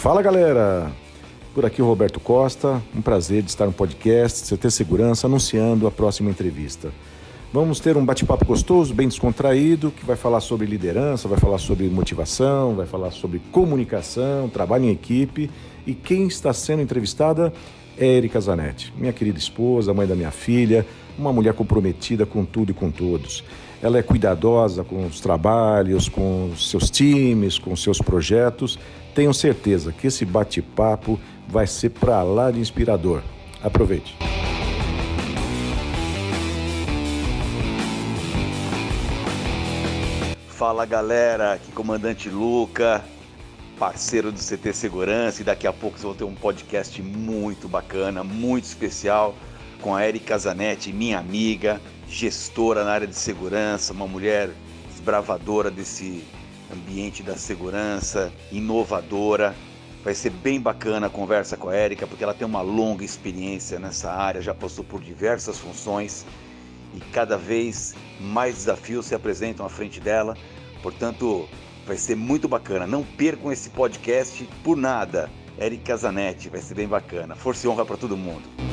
Fala galera! Por aqui o Roberto Costa, um prazer de estar no podcast CT Segurança anunciando a próxima entrevista. Vamos ter um bate-papo gostoso, bem descontraído, que vai falar sobre liderança, vai falar sobre motivação, vai falar sobre comunicação, trabalho em equipe. E quem está sendo entrevistada é Erika Zanetti, minha querida esposa, mãe da minha filha, uma mulher comprometida com tudo e com todos. Ela é cuidadosa com os trabalhos, com os seus times, com os seus projetos. Tenho certeza que esse bate-papo vai ser para lá de inspirador. Aproveite. Fala galera, aqui comandante Luca, parceiro do CT Segurança e daqui a pouco vocês vão ter um podcast muito bacana, muito especial com a Erika Zanetti, minha amiga, gestora na área de segurança, uma mulher desbravadora desse ambiente da segurança, inovadora. Vai ser bem bacana a conversa com a Erika, porque ela tem uma longa experiência nessa área, já passou por diversas funções e cada vez mais desafios se apresentam à frente dela. Portanto, vai ser muito bacana. Não percam esse podcast por nada. Erika Zanetti, vai ser bem bacana. Força e honra para todo mundo.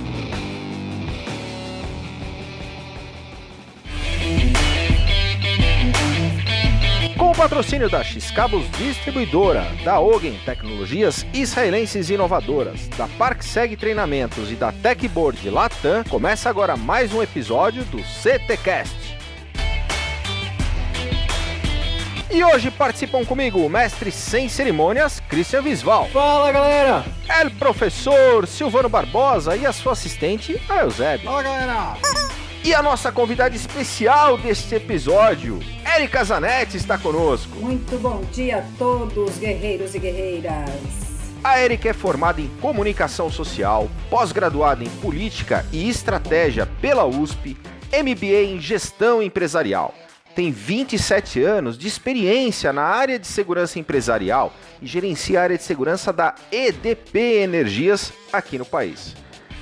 Patrocínio da X-Cabos Distribuidora, da Ogen Tecnologias Israelenses Inovadoras, da ParkSeg Treinamentos e da Techboard Latam, começa agora mais um episódio do CTcast. E hoje participam comigo o mestre sem cerimônias, Christian Visval. Fala galera! El professor Silvano Barbosa e a sua assistente, a Eusébio. Fala galera! E a nossa convidada especial deste episódio, Erika Zanetti, está conosco. Muito bom dia a todos, guerreiros e guerreiras. A Erika é formada em comunicação social, pós-graduada em política e estratégia pela USP, MBA em gestão empresarial. Tem 27 anos de experiência na área de segurança empresarial e gerencia a área de segurança da EDP Energias aqui no país.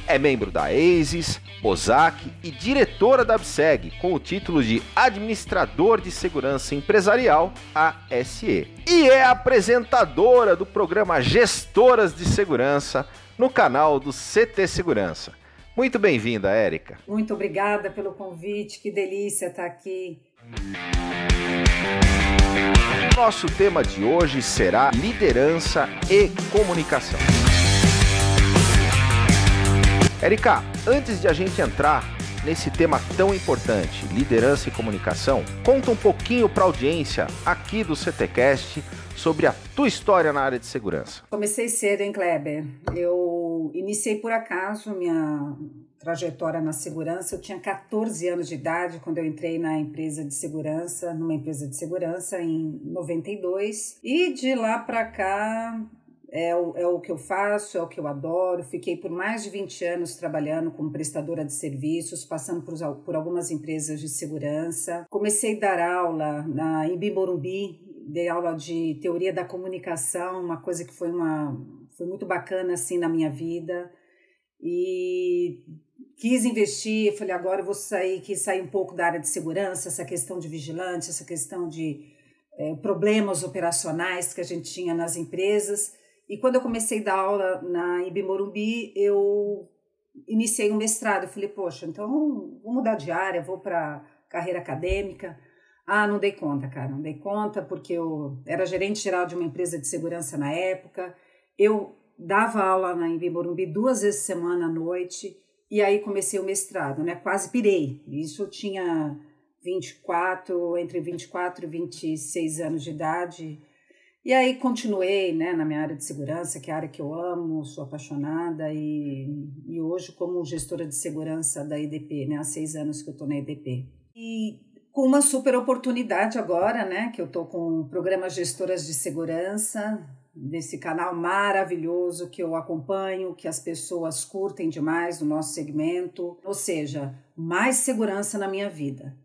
É membro da ASIS, OSAC e diretora da ABSEG, com o título de Administrador de Segurança Empresarial, ASE. E é apresentadora do programa Gestoras de Segurança no canal do CT Segurança. Muito bem-vinda, Érica. Muito obrigada pelo convite, que delícia estar aqui. Nosso tema de hoje será liderança e comunicação. Érica, antes de a gente entrar nesse tema tão importante, liderança e comunicação, conta um pouquinho para a audiência aqui do CTcast sobre a tua história na área de segurança. Comecei cedo, hein, Kleber? Eu iniciei por acaso minha trajetória na segurança. Eu tinha 14 anos de idade quando eu entrei na empresa de segurança, numa empresa de segurança em 92. E de lá para cá é o, é o que eu faço, é o que eu adoro. Fiquei por mais de 20 anos trabalhando como prestadora de serviços, passando por, por algumas empresas de segurança. Comecei a dar aula na, em Bimorumbi, dei aula de teoria da comunicação, uma coisa que foi, uma, foi muito bacana assim na minha vida. E quis investir, falei, agora eu vou sair, quis sair um pouco da área de segurança, essa questão de vigilância, essa questão de é, problemas operacionais que a gente tinha nas empresas. E quando eu comecei a dar aula na IB Morumbi, eu iniciei um mestrado. Eu falei, poxa, então vou mudar de área, vou para carreira acadêmica. Ah, não dei conta, cara, não dei conta porque eu era gerente geral de uma empresa de segurança na época. Eu dava aula na Embi Morumbi duas vezes por semana à noite e aí comecei o mestrado, né? Quase pirei. Isso eu tinha 24, entre 24 e 26 anos de idade. E aí continuei né, na minha área de segurança, que é a área que eu amo, sou apaixonada, e, e hoje como gestora de segurança da EDP, né, há seis anos que eu estou na EDP. E com uma super oportunidade agora, né, que eu estou com o programa Gestoras de Segurança, desse canal maravilhoso que eu acompanho, que as pessoas curtem demais no nosso segmento, ou seja, mais segurança na minha vida.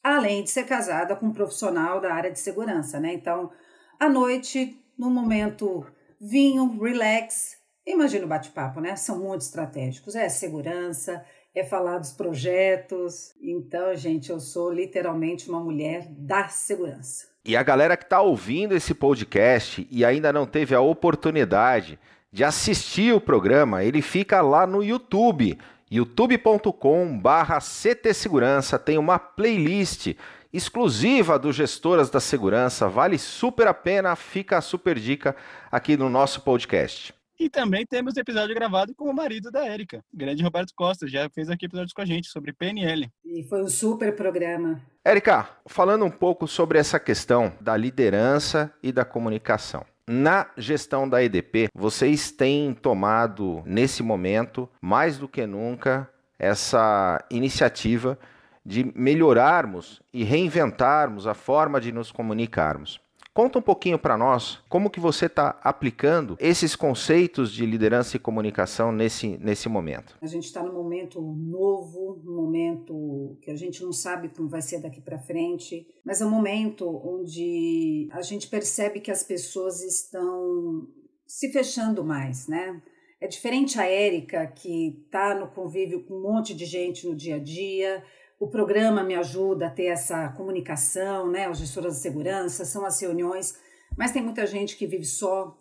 Além de ser casada com um profissional da área de segurança, né? Então, à noite, no momento vinho, relax. Imagina o bate-papo, né? São muito estratégicos. É segurança, é falar dos projetos. Então, gente, eu sou literalmente uma mulher da segurança. E a galera que está ouvindo esse podcast e ainda não teve a oportunidade de assistir o programa, ele fica lá no YouTube, youtube.com/ct segurança, tem uma playlist exclusiva do Gestoras da Segurança. Vale super a pena, fica a super dica aqui no nosso podcast. E também temos episódio gravado com o marido da Érica, grande Roberto Costa, já fez aqui episódios com a gente sobre PNL. E foi um super programa. Érica, falando um pouco sobre essa questão da liderança e da comunicação. Na gestão da EDP, vocês têm tomado, nesse momento, mais do que nunca, essa iniciativa de melhorarmos e reinventarmos a forma de nos comunicarmos. Conta um pouquinho para nós como que você está aplicando esses conceitos de liderança e comunicação nesse, nesse momento. A gente está num momento novo, num momento que a gente não sabe como vai ser daqui para frente, mas é um momento onde a gente percebe que as pessoas estão se fechando mais, né? É diferente a Érica, que está no convívio com um monte de gente no dia a dia, o programa me ajuda a ter essa comunicação, né? Os gestores de segurança, são as reuniões, mas tem muita gente que vive só,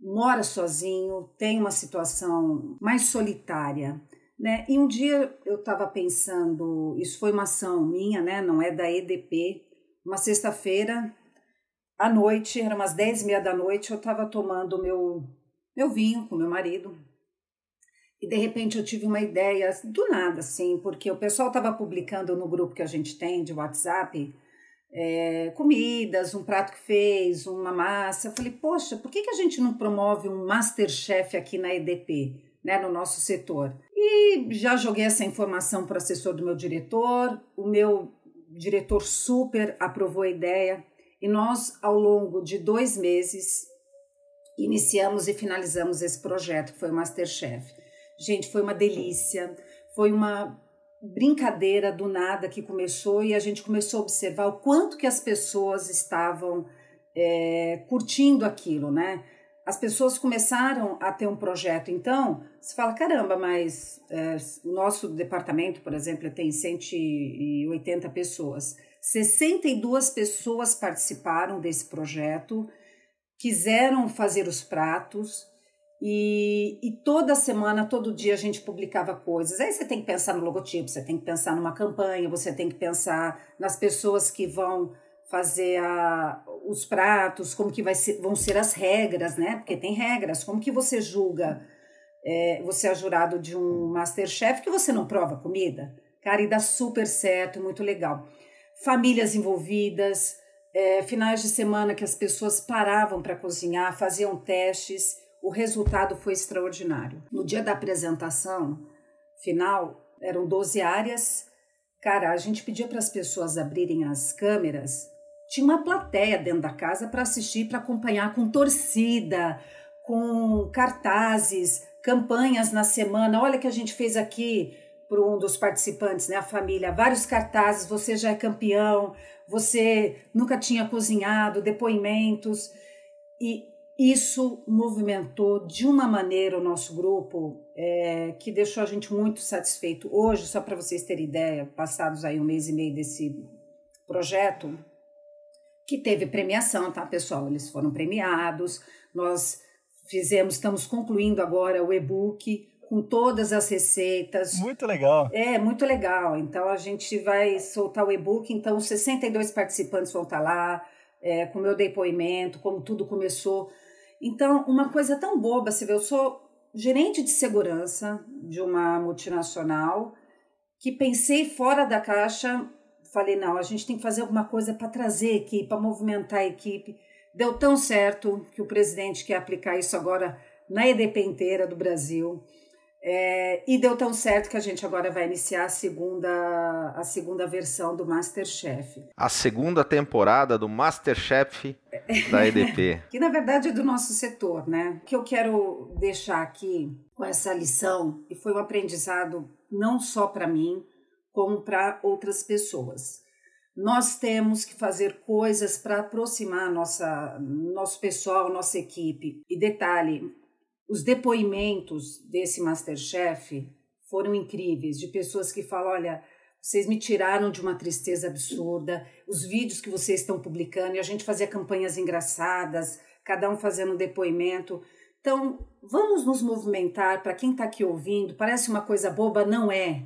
mora sozinho, tem uma situação mais solitária. Né? E um dia eu estava pensando, isso foi uma ação minha, né? não é da EDP, uma sexta-feira, à noite, eram umas dez e meia da noite, eu estava tomando meu, meu vinho com meu marido, e de repente eu tive uma ideia do nada, assim, porque o pessoal estava publicando no grupo que a gente tem de WhatsApp é, comidas, um prato que fez, uma massa. Eu falei, poxa, por que, que a gente não promove um Masterchef aqui na EDP, né, no nosso setor? E já joguei essa informação para o assessor do meu diretor, o meu diretor super aprovou a ideia, e nós, ao longo de dois meses, iniciamos e finalizamos esse projeto, que foi o Masterchef. Gente, foi uma delícia. Foi uma brincadeira do nada que começou e a gente começou a observar o quanto que as pessoas estavam é, curtindo aquilo, né? As pessoas começaram a ter um projeto. Então, você fala, caramba, mas é, o nosso departamento, por exemplo, tem 180 pessoas. 62 pessoas participaram desse projeto, quiseram fazer os pratos, e, e, toda semana, todo dia a gente publicava coisas. Aí você tem que pensar no logotipo, você tem que pensar numa campanha, você tem que pensar nas pessoas que vão fazer a, os pratos, como que vai ser, vão ser as regras, né? Porque tem regras. Como que você julga? É, você é jurado de um Masterchef que você não prova comida? Cara, e dá super certo, muito legal. Famílias envolvidas, é, finais de semana que as pessoas paravam para cozinhar, faziam testes o resultado foi extraordinário. No dia da apresentação final, eram 12 áreas. Cara, a gente pedia para as pessoas abrirem as câmeras. Tinha uma plateia dentro da casa para assistir, para acompanhar com torcida, com cartazes, campanhas na semana. Olha que a gente fez aqui para um dos participantes, né, a família, vários cartazes, você já é campeão, você nunca tinha cozinhado, depoimentos. E isso movimentou de uma maneira o nosso grupo é, que deixou a gente muito satisfeito. Hoje, só para vocês terem ideia, passados aí um mês e meio desse projeto, que teve premiação, tá, pessoal? Eles foram premiados. Nós fizemos, estamos concluindo agora o e-book com todas as receitas. Muito legal. É, muito legal. Então a gente vai soltar o e-book, então os 62 participantes vão estar lá, é, com meu depoimento, como tudo começou. Então, uma coisa tão boba, você vê, eu sou gerente de segurança de uma multinacional que pensei fora da caixa, falei, não, a gente tem que fazer alguma coisa para trazer equipe, para movimentar a equipe. Deu tão certo que o presidente quer aplicar isso agora na EDP inteira do Brasil. É, e deu tão certo que a gente agora vai iniciar a segunda, a segunda versão do Masterchef. A segunda temporada do Masterchef da EDP. que na verdade é do nosso setor, né? O que eu quero deixar aqui com essa lição, e foi um aprendizado não só para mim, como para outras pessoas. Nós temos que fazer coisas para aproximar nossa, nosso pessoal, nossa equipe. E detalhe, os depoimentos desse Masterchef foram incríveis, de pessoas que falam: olha, vocês me tiraram de uma tristeza absurda, os vídeos que vocês estão publicando, e a gente fazia campanhas engraçadas, cada um fazendo um depoimento. Então, vamos nos movimentar. Para quem está aqui ouvindo, parece uma coisa boba, não é.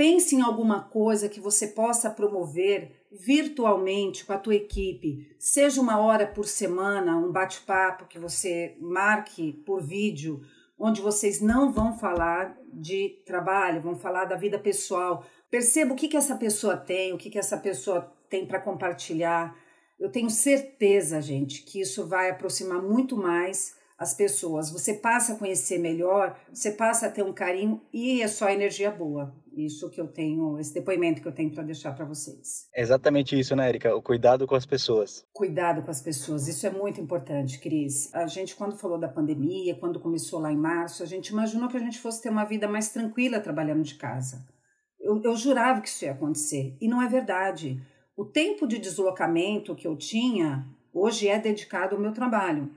Pense em alguma coisa que você possa promover virtualmente com a tua equipe, seja uma hora por semana, um bate-papo que você marque por vídeo, onde vocês não vão falar de trabalho, vão falar da vida pessoal. Perceba o que, que essa pessoa tem, o que, que essa pessoa tem para compartilhar. Eu tenho certeza, gente, que isso vai aproximar muito mais as pessoas. Você passa a conhecer melhor, você passa a ter um carinho e é só energia boa. Isso que eu tenho, esse depoimento que eu tenho para deixar para vocês. É exatamente isso, né, Erika? O cuidado com as pessoas. Cuidado com as pessoas, isso é muito importante, Cris. A gente, quando falou da pandemia, quando começou lá em março, a gente imaginou que a gente fosse ter uma vida mais tranquila trabalhando de casa. Eu, eu jurava que isso ia acontecer, e não é verdade. O tempo de deslocamento que eu tinha hoje é dedicado ao meu trabalho.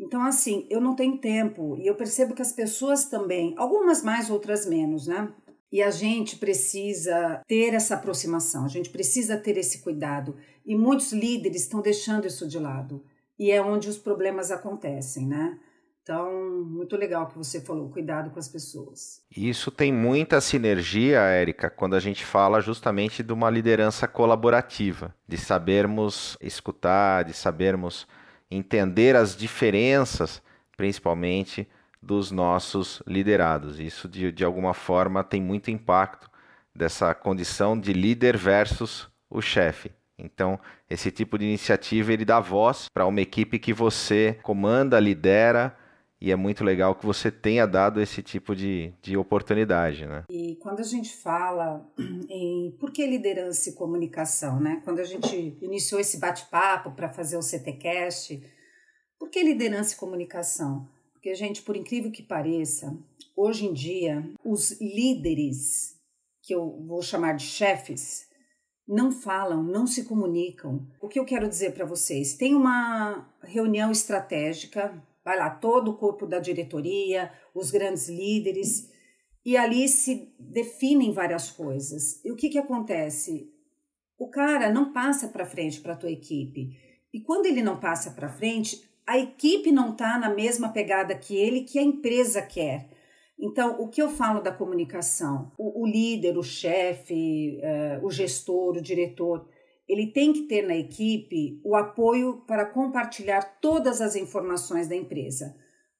Então, assim, eu não tenho tempo e eu percebo que as pessoas também, algumas mais, outras menos, né? E a gente precisa ter essa aproximação, a gente precisa ter esse cuidado. E muitos líderes estão deixando isso de lado. E é onde os problemas acontecem, né? Então, muito legal que você falou, cuidado com as pessoas. Isso tem muita sinergia, Érica, quando a gente fala justamente de uma liderança colaborativa, de sabermos escutar, de sabermos entender as diferenças, principalmente dos nossos liderados. Isso, de, de alguma forma, tem muito impacto dessa condição de líder versus o chefe. Então, esse tipo de iniciativa ele dá voz para uma equipe que você comanda, lidera, e é muito legal que você tenha dado esse tipo de, de oportunidade, né? E quando a gente fala em por que liderança e comunicação, né? Quando a gente iniciou esse bate-papo para fazer o CTcast, por que liderança e comunicação? Porque, gente, por incrível que pareça, hoje em dia, os líderes, que eu vou chamar de chefes, não falam, não se comunicam. O que eu quero dizer para vocês? Tem uma reunião estratégica vai lá todo o corpo da diretoria, os grandes líderes, e ali se definem várias coisas. E o que, que acontece? O cara não passa para frente para a tua equipe. E quando ele não passa para frente, a equipe não está na mesma pegada que ele, que a empresa quer. Então, o que eu falo da comunicação? O, o líder, o chefe, uh, o gestor, o diretor, ele tem que ter na equipe o apoio para compartilhar todas as informações da empresa.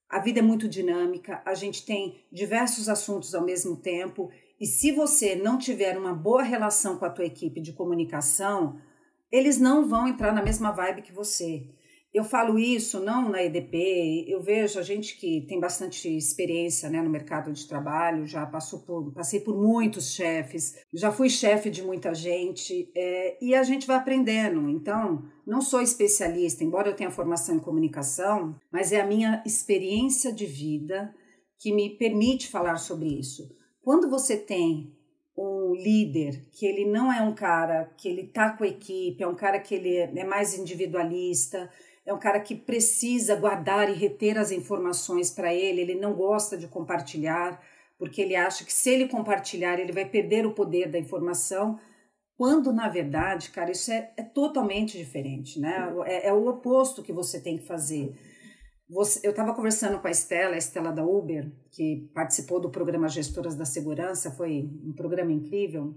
A vida é muito dinâmica, a gente tem diversos assuntos ao mesmo tempo, e se você não tiver uma boa relação com a tua equipe de comunicação, eles não vão entrar na mesma vibe que você. Eu falo isso não na EDP, eu vejo a gente que tem bastante experiência né, no mercado de trabalho, já passou por, passei por muitos chefes, já fui chefe de muita gente é, e a gente vai aprendendo. Então, não sou especialista, embora eu tenha formação em comunicação, mas é a minha experiência de vida que me permite falar sobre isso. Quando você tem um líder que ele não é um cara que ele tá com a equipe, é um cara que ele é mais individualista, é um cara que precisa guardar e reter as informações para ele, ele não gosta de compartilhar, porque ele acha que se ele compartilhar, ele vai perder o poder da informação, quando na verdade, cara, isso é, é totalmente diferente, né? É, é o oposto que você tem que fazer. Você, eu estava conversando com a Estela, a Estela da Uber, que participou do programa Gestoras da Segurança, foi um programa incrível.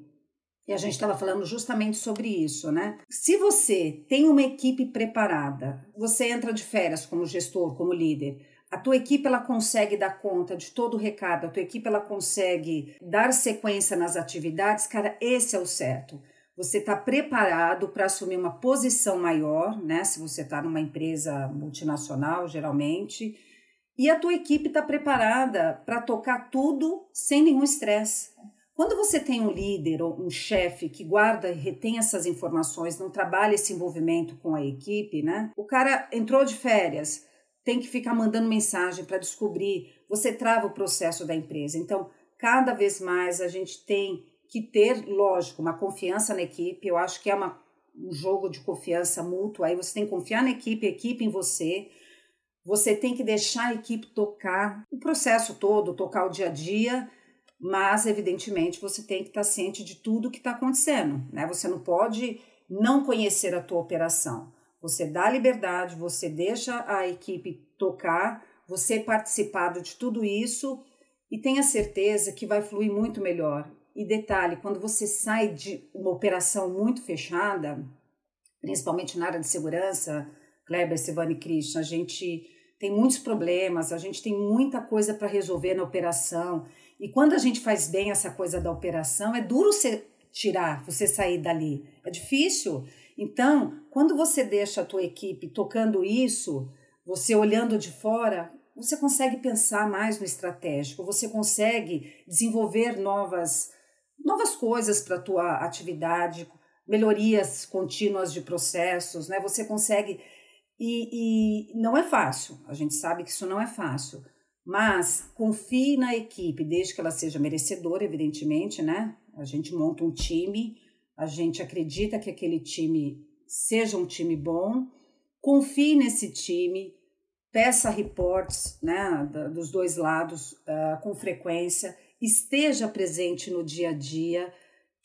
E a gente estava falando justamente sobre isso, né? Se você tem uma equipe preparada, você entra de férias como gestor, como líder, a tua equipe ela consegue dar conta de todo o recado, a tua equipe ela consegue dar sequência nas atividades, cara, esse é o certo. Você está preparado para assumir uma posição maior, né? Se você está numa empresa multinacional, geralmente, e a tua equipe está preparada para tocar tudo sem nenhum estresse. Quando você tem um líder ou um chefe que guarda e retém essas informações, não trabalha esse envolvimento com a equipe, né? O cara entrou de férias, tem que ficar mandando mensagem para descobrir, você trava o processo da empresa. Então, cada vez mais a gente tem que ter, lógico, uma confiança na equipe. Eu acho que é uma, um jogo de confiança mútua. Aí você tem que confiar na equipe, a equipe em você. Você tem que deixar a equipe tocar o processo todo, tocar o dia a dia mas evidentemente você tem que estar ciente de tudo que está acontecendo, né? Você não pode não conhecer a tua operação. Você dá liberdade, você deixa a equipe tocar, você participado de tudo isso e tenha certeza que vai fluir muito melhor. E detalhe, quando você sai de uma operação muito fechada, principalmente na área de segurança, Kleber, Silvane e Christian, a gente tem muitos problemas, a gente tem muita coisa para resolver na operação. E quando a gente faz bem essa coisa da operação, é duro você tirar, você sair dali. É difícil. Então, quando você deixa a tua equipe tocando isso, você olhando de fora, você consegue pensar mais no estratégico, você consegue desenvolver novas novas coisas para a tua atividade, melhorias contínuas de processos, né? Você consegue e, e não é fácil. A gente sabe que isso não é fácil. Mas confie na equipe, desde que ela seja merecedora, evidentemente, né? A gente monta um time, a gente acredita que aquele time seja um time bom, confie nesse time, peça reports né, dos dois lados uh, com frequência, esteja presente no dia a dia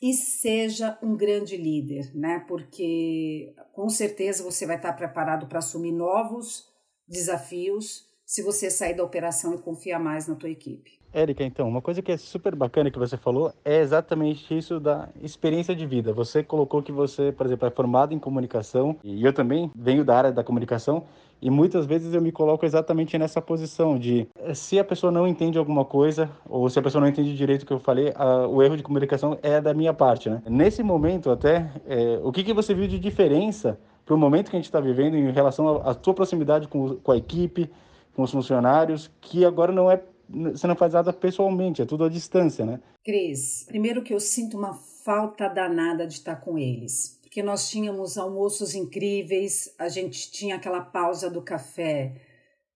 e seja um grande líder, né? Porque com certeza você vai estar preparado para assumir novos desafios se você sair da operação e confiar mais na tua equipe. Érica, então, uma coisa que é super bacana que você falou é exatamente isso da experiência de vida. Você colocou que você, por exemplo, é formado em comunicação e eu também venho da área da comunicação e muitas vezes eu me coloco exatamente nessa posição de se a pessoa não entende alguma coisa ou se a pessoa não entende direito o que eu falei, a, o erro de comunicação é da minha parte, né? Nesse momento até, é, o que, que você viu de diferença para o momento que a gente está vivendo em relação à sua proximidade com, com a equipe, com os funcionários, que agora não é você não faz nada pessoalmente, é tudo à distância, né? Cris, primeiro que eu sinto uma falta danada de estar com eles, porque nós tínhamos almoços incríveis, a gente tinha aquela pausa do café,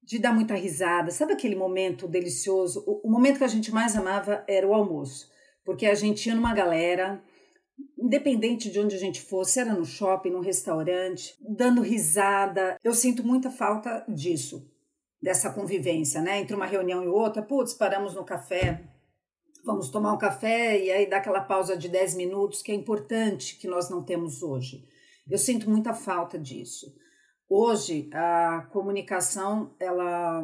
de dar muita risada, sabe aquele momento delicioso? O, o momento que a gente mais amava era o almoço, porque a gente ia numa galera, independente de onde a gente fosse, era no shopping, no restaurante, dando risada. Eu sinto muita falta disso dessa convivência, né? Entre uma reunião e outra, putz, paramos no café, vamos tomar um café e aí dá aquela pausa de 10 minutos que é importante que nós não temos hoje. Eu sinto muita falta disso. Hoje a comunicação ela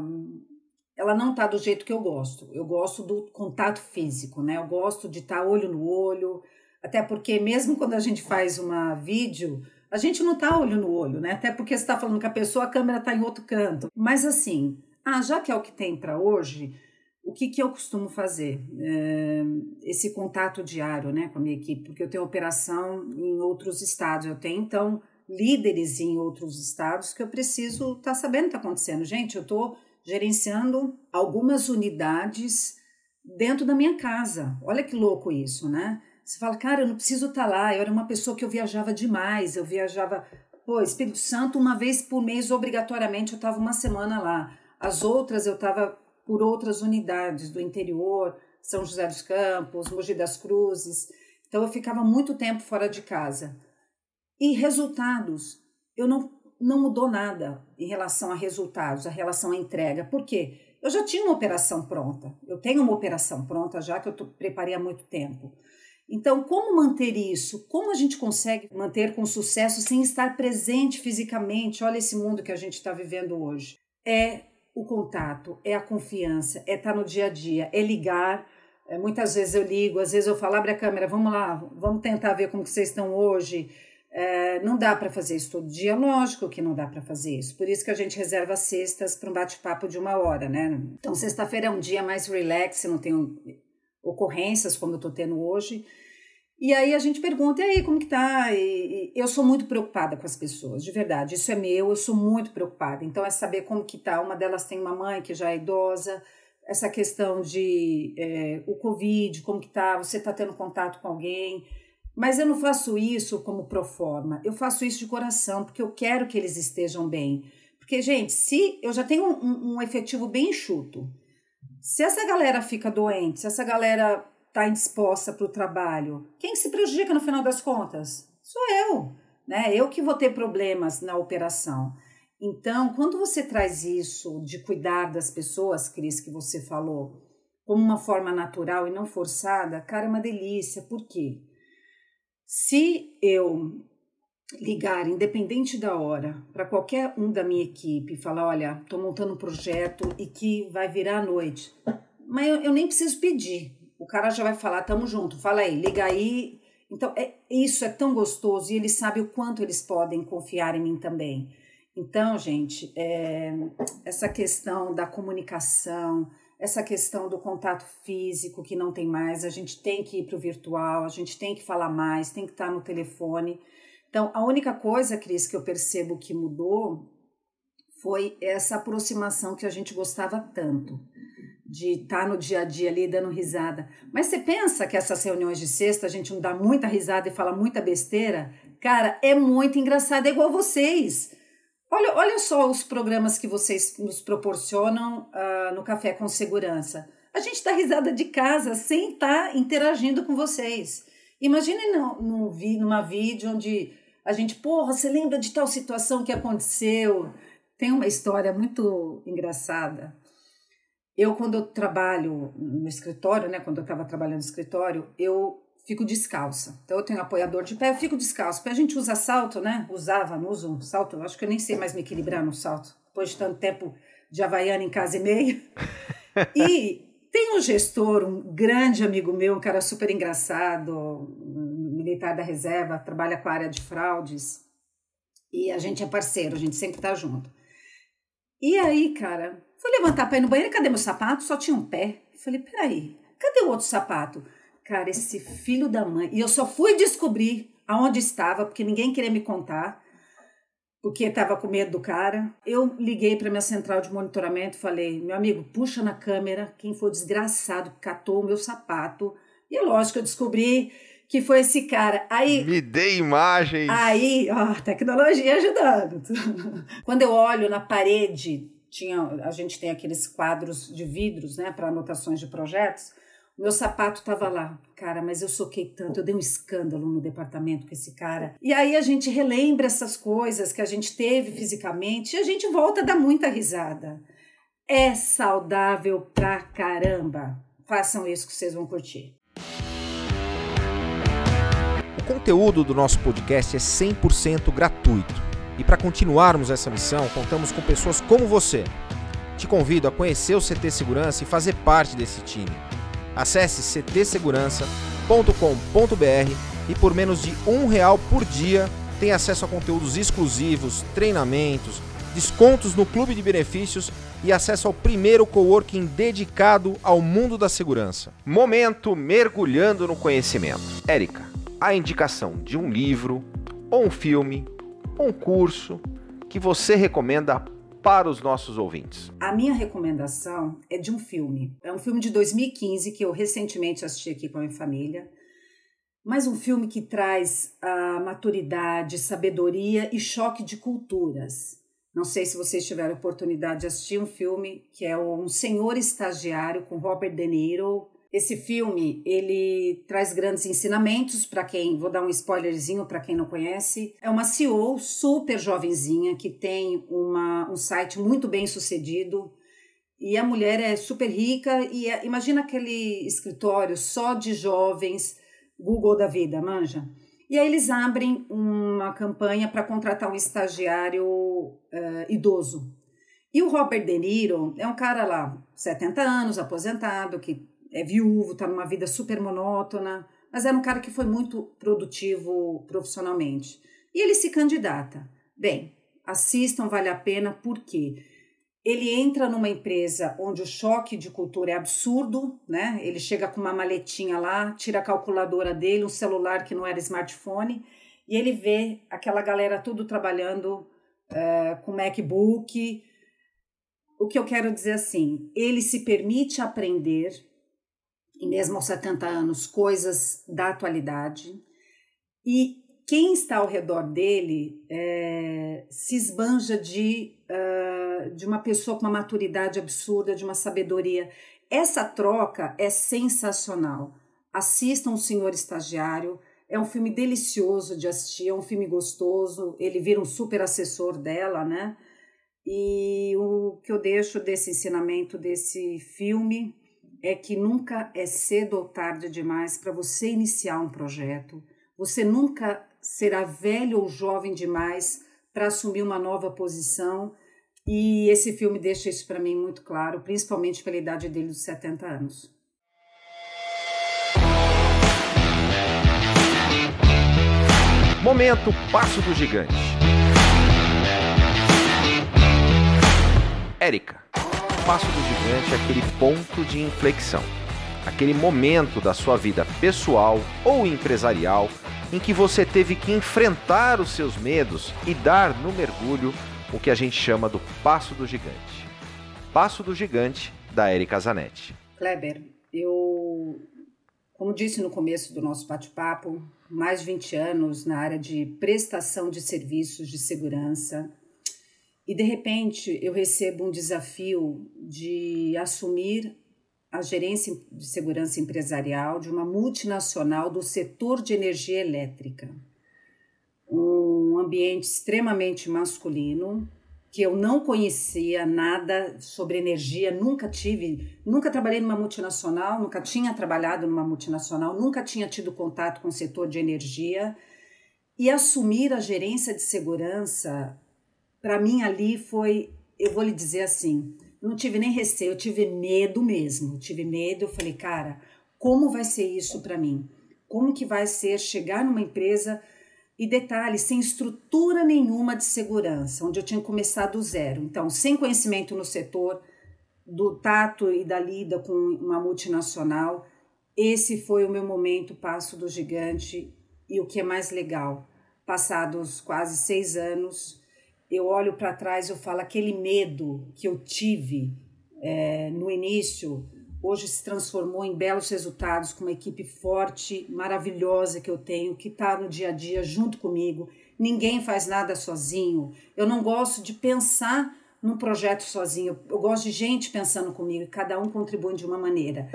ela não está do jeito que eu gosto. Eu gosto do contato físico, né? Eu gosto de estar tá olho no olho, até porque mesmo quando a gente faz uma vídeo, a gente não tá olho no olho, né? Até porque você está falando com a pessoa, a câmera está em outro canto. Mas assim, ah, já que é o que tem para hoje, o que, que eu costumo fazer? É, esse contato diário né, com a minha equipe, porque eu tenho operação em outros estados. Eu tenho, então, líderes em outros estados que eu preciso estar tá sabendo o que está acontecendo. Gente, eu estou gerenciando algumas unidades dentro da minha casa. Olha que louco isso, né? Você fala, cara, eu não preciso estar tá lá. Eu era uma pessoa que eu viajava demais. Eu viajava, pô, Espírito Santo, uma vez por mês, obrigatoriamente, eu estava uma semana lá. As outras eu estava por outras unidades do interior, São José dos Campos, Mogi das Cruzes. Então eu ficava muito tempo fora de casa. E resultados, eu não, não mudou nada em relação a resultados, a relação à entrega. Por quê? Eu já tinha uma operação pronta. Eu tenho uma operação pronta já que eu preparei há muito tempo. Então, como manter isso? Como a gente consegue manter com sucesso sem estar presente fisicamente? Olha esse mundo que a gente está vivendo hoje. É o contato, é a confiança, é estar no dia a dia, é ligar. É, muitas vezes eu ligo, às vezes eu falo, abre a câmera, vamos lá, vamos tentar ver como que vocês estão hoje. É, não dá para fazer isso todo dia, lógico que não dá para fazer isso. Por isso que a gente reserva sextas para um bate-papo de uma hora, né? Então, sexta-feira é um dia mais relax, não tenho ocorrências como eu estou tendo hoje. E aí a gente pergunta, e aí, como que tá? E, e, eu sou muito preocupada com as pessoas, de verdade. Isso é meu, eu sou muito preocupada. Então é saber como que tá. Uma delas tem uma mãe que já é idosa, essa questão de é, o Covid, como que tá, você tá tendo contato com alguém. Mas eu não faço isso como pro forma, eu faço isso de coração, porque eu quero que eles estejam bem. Porque, gente, se eu já tenho um, um efetivo bem enxuto, se essa galera fica doente, se essa galera está indisposta para o trabalho, quem se prejudica no final das contas? Sou eu, né? Eu que vou ter problemas na operação. Então, quando você traz isso de cuidar das pessoas, Cris, que você falou, como uma forma natural e não forçada, cara, é uma delícia. Por quê? Se eu ligar, independente da hora, para qualquer um da minha equipe e falar: olha, estou montando um projeto e que vai virar à noite, mas eu, eu nem preciso pedir o cara já vai falar, tamo junto, fala aí, liga aí. Então, é, isso é tão gostoso e eles sabem o quanto eles podem confiar em mim também. Então, gente, é, essa questão da comunicação, essa questão do contato físico que não tem mais, a gente tem que ir para o virtual, a gente tem que falar mais, tem que estar no telefone. Então, a única coisa, Cris, que eu percebo que mudou foi essa aproximação que a gente gostava tanto de estar tá no dia a dia ali dando risada. Mas você pensa que essas reuniões de sexta a gente não dá muita risada e fala muita besteira? Cara, é muito engraçado, é igual vocês. Olha, olha só os programas que vocês nos proporcionam uh, no Café com Segurança. A gente dá risada de casa sem estar tá interagindo com vocês. Imagine no, no, numa vídeo onde a gente, porra, você lembra de tal situação que aconteceu? Tem uma história muito engraçada eu, quando eu trabalho no escritório, né, quando eu estava trabalhando no escritório, eu fico descalça. Então, eu tenho apoiador de pé, eu fico descalço. Porque a gente usa salto, né? Usava, não uso um salto. Eu acho que eu nem sei mais me equilibrar no salto. Depois de tanto tempo de Havaiana em casa e meia. e tem um gestor, um grande amigo meu, um cara super engraçado, militar da reserva, trabalha com a área de fraudes. E a gente é parceiro, a gente sempre tá junto. E aí, cara, Fui levantar para ir no banheiro, cadê meu sapato? Só tinha um pé. Falei, peraí, cadê o outro sapato? Cara, esse filho da mãe. E eu só fui descobrir aonde estava, porque ninguém queria me contar, porque estava com medo do cara. Eu liguei para minha central de monitoramento falei, meu amigo, puxa na câmera quem foi desgraçado que catou o meu sapato. E é lógico eu descobri que foi esse cara. Aí. Me dê imagens. Aí, ó, tecnologia ajudando. Quando eu olho na parede tinha, a gente tem aqueles quadros de vidros, né, para anotações de projetos. O meu sapato estava lá, cara, mas eu soquei tanto, eu dei um escândalo no departamento com esse cara. E aí a gente relembra essas coisas que a gente teve fisicamente e a gente volta a dar muita risada. É saudável pra caramba. Façam isso que vocês vão curtir. Conteúdo do nosso podcast é 100% gratuito e para continuarmos essa missão, contamos com pessoas como você. Te convido a conhecer o CT Segurança e fazer parte desse time. Acesse ctsegurança.com.br e por menos de um real por dia tem acesso a conteúdos exclusivos, treinamentos, descontos no clube de benefícios e acesso ao primeiro coworking dedicado ao mundo da segurança. Momento mergulhando no conhecimento. Érica, a indicação de um livro ou um filme um curso que você recomenda para os nossos ouvintes? A minha recomendação é de um filme. É um filme de 2015 que eu recentemente assisti aqui com a minha família. Mas um filme que traz a maturidade, sabedoria e choque de culturas. Não sei se vocês tiveram oportunidade de assistir um filme que é Um Senhor Estagiário com Robert De Niro esse filme, ele traz grandes ensinamentos para quem, vou dar um spoilerzinho para quem não conhece. É uma CEO super jovenzinha que tem uma, um site muito bem sucedido e a mulher é super rica e é, imagina aquele escritório só de jovens, Google da vida, manja? E aí eles abrem uma campanha para contratar um estagiário uh, idoso. E o Robert De Niro é um cara lá, 70 anos, aposentado, que é viúvo, está numa vida super monótona, mas era um cara que foi muito produtivo profissionalmente. E ele se candidata. Bem, assistam, vale a pena, porque ele entra numa empresa onde o choque de cultura é absurdo, né? Ele chega com uma maletinha lá, tira a calculadora dele, um celular que não era smartphone, e ele vê aquela galera tudo trabalhando é, com MacBook. O que eu quero dizer assim, ele se permite aprender e mesmo aos 70 anos, coisas da atualidade. E quem está ao redor dele é, se esbanja de, uh, de uma pessoa com uma maturidade absurda, de uma sabedoria. Essa troca é sensacional. Assistam o Senhor Estagiário. É um filme delicioso de assistir, é um filme gostoso. Ele vira um super assessor dela, né? E o que eu deixo desse ensinamento desse filme é que nunca é cedo ou tarde demais para você iniciar um projeto. Você nunca será velho ou jovem demais para assumir uma nova posição. E esse filme deixa isso para mim muito claro, principalmente pela idade dele dos 70 anos. Momento Passo do Gigante. Érica passo do gigante é aquele ponto de inflexão, aquele momento da sua vida pessoal ou empresarial em que você teve que enfrentar os seus medos e dar no mergulho o que a gente chama do passo do gigante. Passo do gigante da Erika Zanetti. Kleber, eu, como disse no começo do nosso bate-papo, mais de 20 anos na área de prestação de serviços de segurança e de repente eu recebo um desafio de assumir a gerência de segurança empresarial de uma multinacional do setor de energia elétrica. Um ambiente extremamente masculino, que eu não conhecia nada sobre energia, nunca tive, nunca trabalhei numa multinacional, nunca tinha trabalhado numa multinacional, nunca tinha tido contato com o setor de energia. E assumir a gerência de segurança para mim ali foi, eu vou lhe dizer assim, não tive nem receio, eu tive medo mesmo. Eu tive medo, eu falei, cara, como vai ser isso para mim? Como que vai ser chegar numa empresa e detalhe, sem estrutura nenhuma de segurança, onde eu tinha começado do zero. Então, sem conhecimento no setor do tato e da lida com uma multinacional, esse foi o meu momento passo do gigante e o que é mais legal, passados quase seis anos, eu olho para trás e eu falo aquele medo que eu tive é, no início hoje se transformou em belos resultados com uma equipe forte, maravilhosa que eu tenho, que está no dia a dia junto comigo. Ninguém faz nada sozinho. Eu não gosto de pensar num projeto sozinho. Eu gosto de gente pensando comigo e cada um contribui de uma maneira.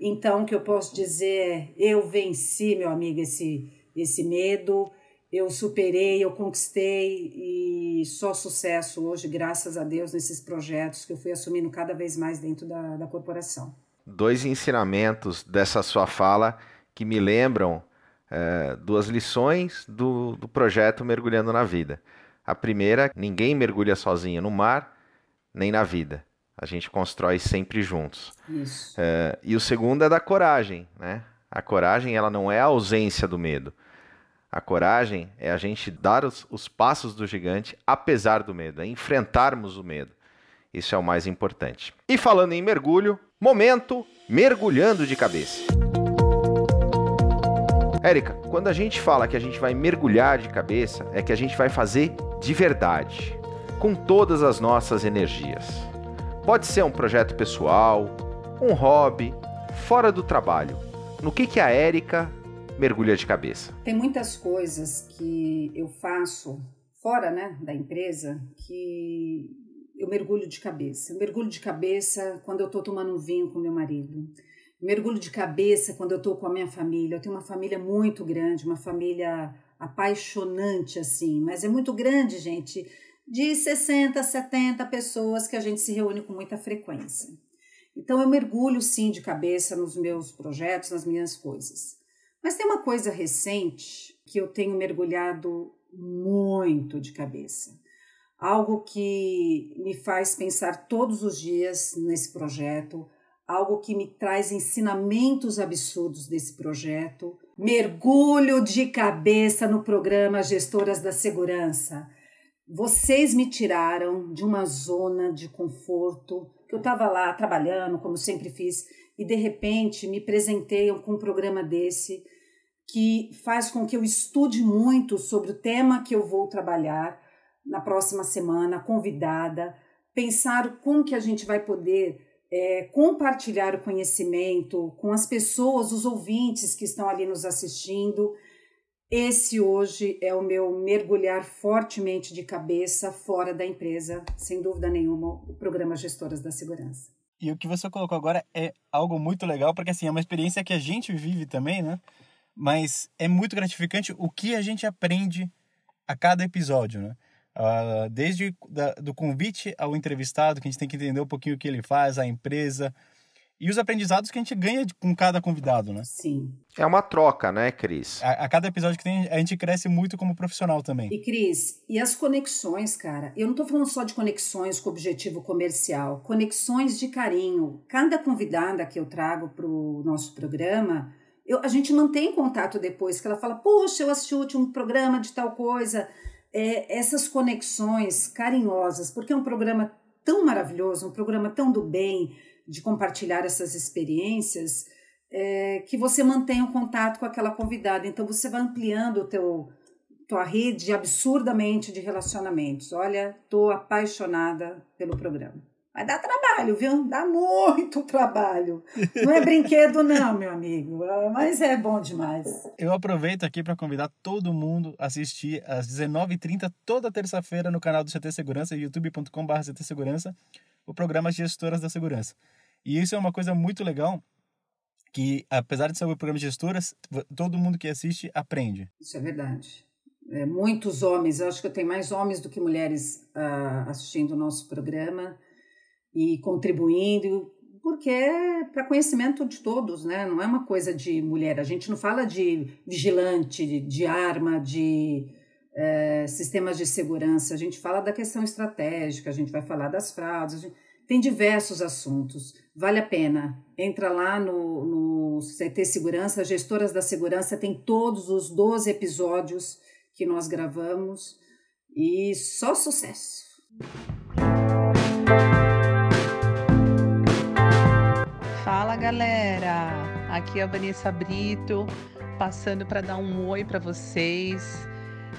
Então, o que eu posso dizer é: eu venci, meu amigo, esse, esse medo eu superei, eu conquistei e só sucesso hoje, graças a Deus, nesses projetos que eu fui assumindo cada vez mais dentro da, da corporação. Dois ensinamentos dessa sua fala que me lembram é, duas lições do, do projeto Mergulhando na Vida. A primeira, ninguém mergulha sozinho no mar, nem na vida. A gente constrói sempre juntos. Isso. É, e o segundo é da coragem, né? A coragem, ela não é a ausência do medo a coragem é a gente dar os, os passos do gigante apesar do medo, é enfrentarmos o medo. Isso é o mais importante. E falando em mergulho, momento mergulhando de cabeça. Érica, quando a gente fala que a gente vai mergulhar de cabeça, é que a gente vai fazer de verdade, com todas as nossas energias. Pode ser um projeto pessoal, um hobby, fora do trabalho. No que, que a Érica mergulha de cabeça? Tem muitas coisas que eu faço fora né, da empresa que eu mergulho de cabeça. Eu mergulho de cabeça quando eu estou tomando um vinho com meu marido. Eu mergulho de cabeça quando eu estou com a minha família. Eu tenho uma família muito grande, uma família apaixonante assim, mas é muito grande, gente, de 60, 70 pessoas que a gente se reúne com muita frequência. Então eu mergulho sim de cabeça nos meus projetos, nas minhas coisas. Mas tem uma coisa recente que eu tenho mergulhado muito de cabeça. algo que me faz pensar todos os dias nesse projeto, algo que me traz ensinamentos absurdos desse projeto. Mergulho de cabeça no programa Gestoras da Segurança. Vocês me tiraram de uma zona de conforto, que eu estava lá trabalhando, como sempre fiz, e de repente me presenteiam com um programa desse que faz com que eu estude muito sobre o tema que eu vou trabalhar na próxima semana, convidada, pensar como que a gente vai poder é, compartilhar o conhecimento com as pessoas, os ouvintes que estão ali nos assistindo. Esse hoje é o meu mergulhar fortemente de cabeça fora da empresa, sem dúvida nenhuma, o programa Gestoras da Segurança. E o que você colocou agora é algo muito legal, porque assim, é uma experiência que a gente vive também, né? Mas é muito gratificante o que a gente aprende a cada episódio, né? Uh, desde da, do convite ao entrevistado, que a gente tem que entender um pouquinho o que ele faz, a empresa, e os aprendizados que a gente ganha com cada convidado, né? Sim. É uma troca, né, Cris? A, a, cada episódio que tem, a gente cresce muito como profissional também. E, Cris, e as conexões, cara? Eu não tô falando só de conexões com objetivo comercial, conexões de carinho. Cada convidada que eu trago pro nosso programa, eu, a gente mantém contato depois, que ela fala, poxa, eu assisti o último programa de tal coisa é, essas conexões carinhosas, porque é um programa tão maravilhoso, um programa tão do bem, de compartilhar essas experiências, é, que você mantém o um contato com aquela convidada. Então você vai ampliando o teu tua rede absurdamente de relacionamentos. Olha, tô apaixonada pelo programa. Mas dá trabalho, viu? Dá muito trabalho. Não é brinquedo, não, meu amigo. Mas é bom demais. Eu aproveito aqui para convidar todo mundo a assistir às 19h30, toda terça-feira, no canal do CT Segurança, youtube.com.br CT Segurança, o programa Gestoras da Segurança. E isso é uma coisa muito legal, que apesar de ser o programa de gestoras, todo mundo que assiste aprende. Isso é verdade. É, muitos homens, eu acho que eu tenho mais homens do que mulheres uh, assistindo o nosso programa e contribuindo, porque é para conhecimento de todos, né? Não é uma coisa de mulher. A gente não fala de vigilante, de arma, de é, sistemas de segurança. A gente fala da questão estratégica, a gente vai falar das fraudes. Tem diversos assuntos. Vale a pena. Entra lá no, no CT Segurança, Gestoras da Segurança, tem todos os 12 episódios que nós gravamos e só sucesso. Fala galera, aqui é a Vanessa Brito, passando para dar um oi para vocês,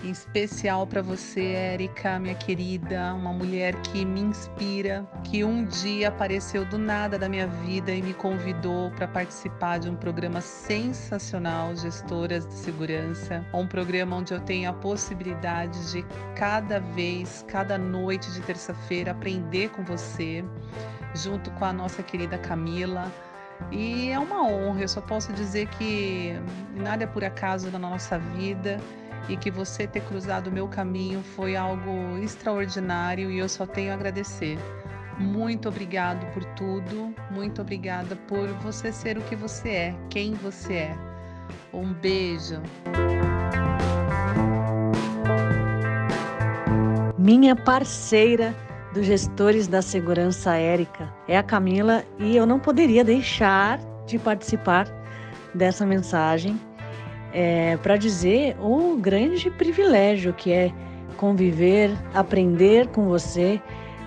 em especial para você, Érica, minha querida, uma mulher que me inspira, que um dia apareceu do nada da minha vida e me convidou para participar de um programa sensacional, Gestoras de Segurança, um programa onde eu tenho a possibilidade de cada vez, cada noite de terça-feira aprender com você junto com a nossa querida Camila. E é uma honra, eu só posso dizer que nada é por acaso na nossa vida e que você ter cruzado o meu caminho foi algo extraordinário e eu só tenho a agradecer. Muito obrigado por tudo, muito obrigada por você ser o que você é, quem você é. Um beijo. Minha parceira dos gestores da segurança aérea é a Camila e eu não poderia deixar de participar dessa mensagem é, para dizer o grande privilégio que é conviver, aprender com você,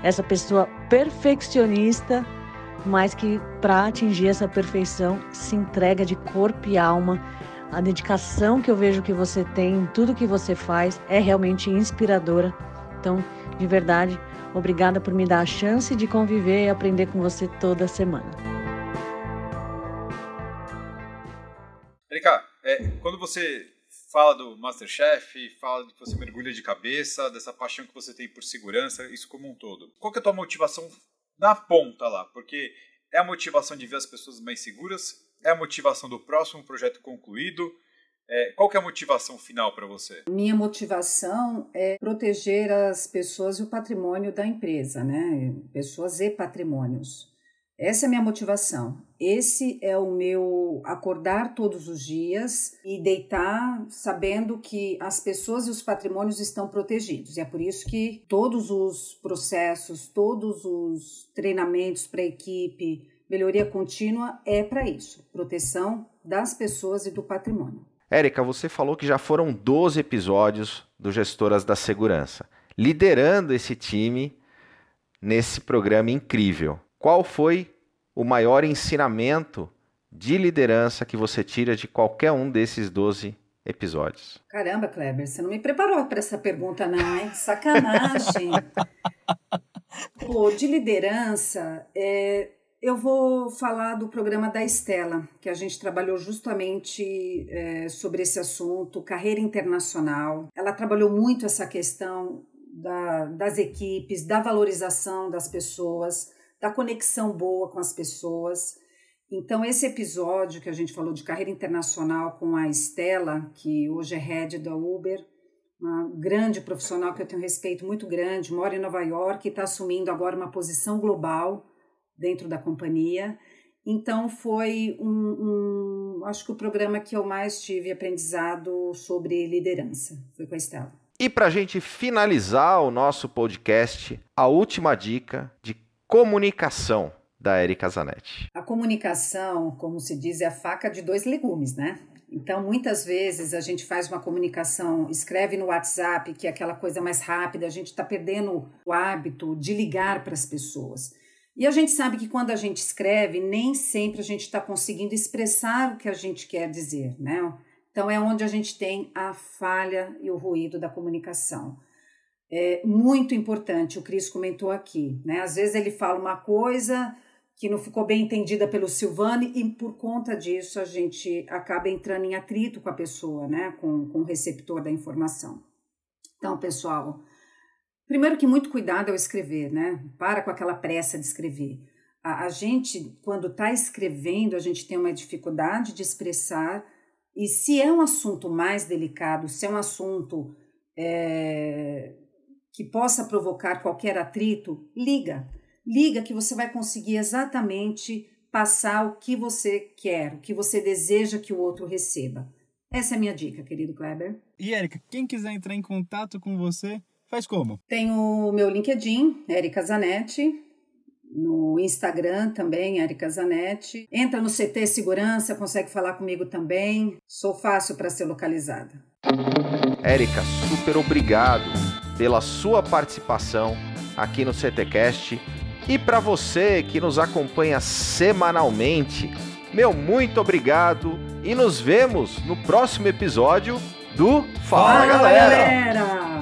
essa pessoa perfeccionista, mas que para atingir essa perfeição se entrega de corpo e alma. A dedicação que eu vejo que você tem em tudo que você faz é realmente inspiradora. Então, de verdade, Obrigada por me dar a chance de conviver e aprender com você toda semana. Erika, é, quando você fala do Masterchef, fala que você mergulha de cabeça, dessa paixão que você tem por segurança, isso como um todo. Qual que é a tua motivação na ponta lá? Porque é a motivação de ver as pessoas mais seguras, é a motivação do próximo projeto concluído, é, qual é a motivação final para você? Minha motivação é proteger as pessoas e o patrimônio da empresa, né? Pessoas e patrimônios. Essa é a minha motivação. Esse é o meu acordar todos os dias e deitar sabendo que as pessoas e os patrimônios estão protegidos. E é por isso que todos os processos, todos os treinamentos para a equipe, melhoria contínua é para isso proteção das pessoas e do patrimônio. Érica, você falou que já foram 12 episódios do Gestoras da Segurança, liderando esse time nesse programa incrível. Qual foi o maior ensinamento de liderança que você tira de qualquer um desses 12 episódios? Caramba, Kleber, você não me preparou para essa pergunta, não, hein? Sacanagem. Pô, de liderança, é, eu vou falar do programa da Estela, que a gente trabalhou justamente é, sobre esse assunto, carreira internacional. Ela trabalhou muito essa questão da, das equipes, da valorização das pessoas, da conexão boa com as pessoas. Então, esse episódio que a gente falou de carreira internacional com a Estela, que hoje é head da Uber, uma grande profissional que eu tenho respeito muito grande, mora em Nova York e está assumindo agora uma posição global dentro da companhia. Então, foi um, um, acho que o programa que eu mais tive aprendizado sobre liderança foi com a Estela. E para a gente finalizar o nosso podcast, a última dica de comunicação da Erika Zanetti. A comunicação, como se diz, é a faca de dois legumes, né? Então, muitas vezes a gente faz uma comunicação, escreve no WhatsApp, que é aquela coisa mais rápida, a gente está perdendo o hábito de ligar para as pessoas. E a gente sabe que quando a gente escreve, nem sempre a gente está conseguindo expressar o que a gente quer dizer, né? Então, é onde a gente tem a falha e o ruído da comunicação. É muito importante, o Cris comentou aqui, né? Às vezes ele fala uma coisa que não ficou bem entendida pelo Silvane e por conta disso a gente acaba entrando em atrito com a pessoa, né? Com, com o receptor da informação. Então, pessoal, primeiro que muito cuidado ao escrever, né? Para com aquela pressa de escrever. A, a gente, quando está escrevendo, a gente tem uma dificuldade de expressar e se é um assunto mais delicado, se é um assunto é, que possa provocar qualquer atrito, liga. Liga que você vai conseguir exatamente passar o que você quer, o que você deseja que o outro receba. Essa é a minha dica, querido Kleber. E Érica, quem quiser entrar em contato com você, faz como? Tem o meu LinkedIn, Érica Zanetti, no Instagram também, Erika Zanetti. Entra no CT Segurança, consegue falar comigo também. Sou fácil para ser localizada. Érica, super obrigado pela sua participação aqui no CTcast e para você que nos acompanha semanalmente. Meu muito obrigado e nos vemos no próximo episódio do Fala, Fala galera. galera.